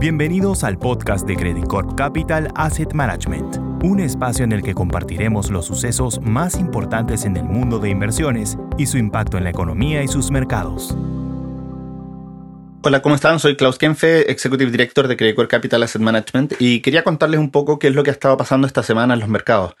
Bienvenidos al podcast de Credit Corp Capital Asset Management, un espacio en el que compartiremos los sucesos más importantes en el mundo de inversiones y su impacto en la economía y sus mercados. Hola, ¿cómo están? Soy Klaus Kenfe, Executive Director de Credit Corp Capital Asset Management y quería contarles un poco qué es lo que ha estado pasando esta semana en los mercados.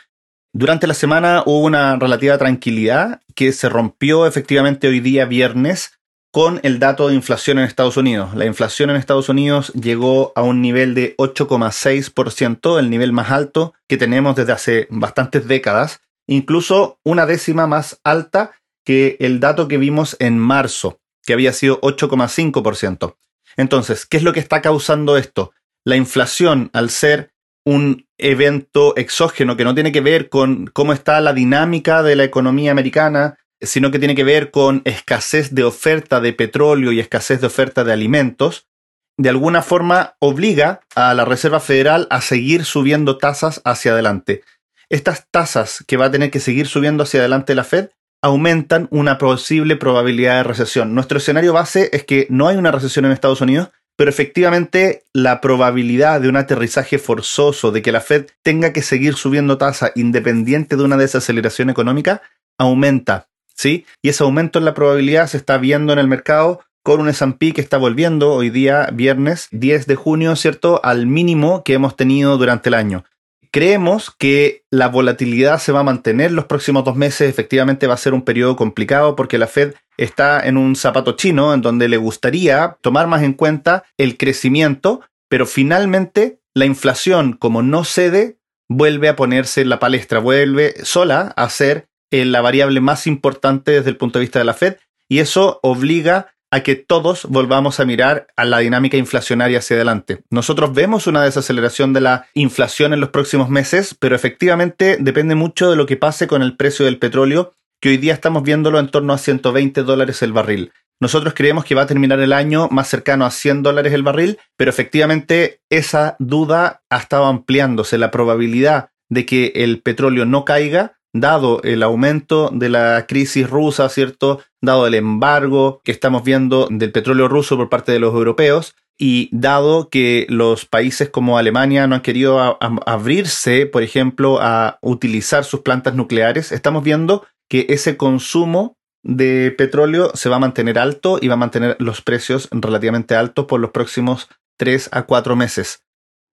Durante la semana hubo una relativa tranquilidad que se rompió efectivamente hoy día viernes con el dato de inflación en Estados Unidos. La inflación en Estados Unidos llegó a un nivel de 8,6%, el nivel más alto que tenemos desde hace bastantes décadas, incluso una décima más alta que el dato que vimos en marzo, que había sido 8,5%. Entonces, ¿qué es lo que está causando esto? La inflación, al ser un evento exógeno que no tiene que ver con cómo está la dinámica de la economía americana, sino que tiene que ver con escasez de oferta de petróleo y escasez de oferta de alimentos, de alguna forma obliga a la Reserva Federal a seguir subiendo tasas hacia adelante. Estas tasas que va a tener que seguir subiendo hacia adelante la Fed aumentan una posible probabilidad de recesión. Nuestro escenario base es que no hay una recesión en Estados Unidos, pero efectivamente la probabilidad de un aterrizaje forzoso, de que la Fed tenga que seguir subiendo tasa independiente de una desaceleración económica, aumenta. ¿Sí? Y ese aumento en la probabilidad se está viendo en el mercado con un S&P que está volviendo hoy día, viernes 10 de junio, ¿cierto?, al mínimo que hemos tenido durante el año. Creemos que la volatilidad se va a mantener los próximos dos meses. Efectivamente va a ser un periodo complicado porque la Fed está en un zapato chino en donde le gustaría tomar más en cuenta el crecimiento, pero finalmente la inflación, como no cede, vuelve a ponerse en la palestra, vuelve sola a ser eh, la variable más importante desde el punto de vista de la Fed y eso obliga a que todos volvamos a mirar a la dinámica inflacionaria hacia adelante. Nosotros vemos una desaceleración de la inflación en los próximos meses, pero efectivamente depende mucho de lo que pase con el precio del petróleo, que hoy día estamos viéndolo en torno a 120 dólares el barril. Nosotros creemos que va a terminar el año más cercano a 100 dólares el barril, pero efectivamente esa duda ha estado ampliándose. La probabilidad de que el petróleo no caiga dado el aumento de la crisis rusa, ¿cierto? Dado el embargo que estamos viendo del petróleo ruso por parte de los europeos y dado que los países como Alemania no han querido abrirse, por ejemplo, a utilizar sus plantas nucleares, estamos viendo que ese consumo de petróleo se va a mantener alto y va a mantener los precios relativamente altos por los próximos 3 a 4 meses.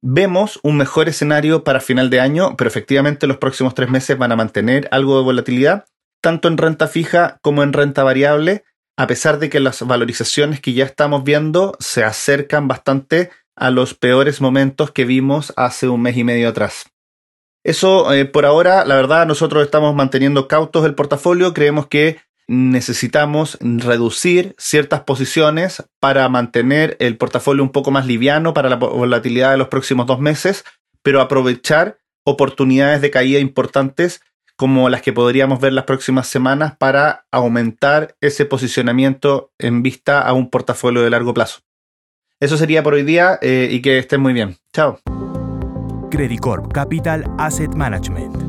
Vemos un mejor escenario para final de año, pero efectivamente los próximos tres meses van a mantener algo de volatilidad, tanto en renta fija como en renta variable, a pesar de que las valorizaciones que ya estamos viendo se acercan bastante a los peores momentos que vimos hace un mes y medio atrás. Eso eh, por ahora, la verdad, nosotros estamos manteniendo cautos el portafolio, creemos que necesitamos reducir ciertas posiciones para mantener el portafolio un poco más liviano para la volatilidad de los próximos dos meses, pero aprovechar oportunidades de caída importantes como las que podríamos ver las próximas semanas para aumentar ese posicionamiento en vista a un portafolio de largo plazo. Eso sería por hoy día eh, y que estén muy bien. Chao. Credit Corp Capital Asset Management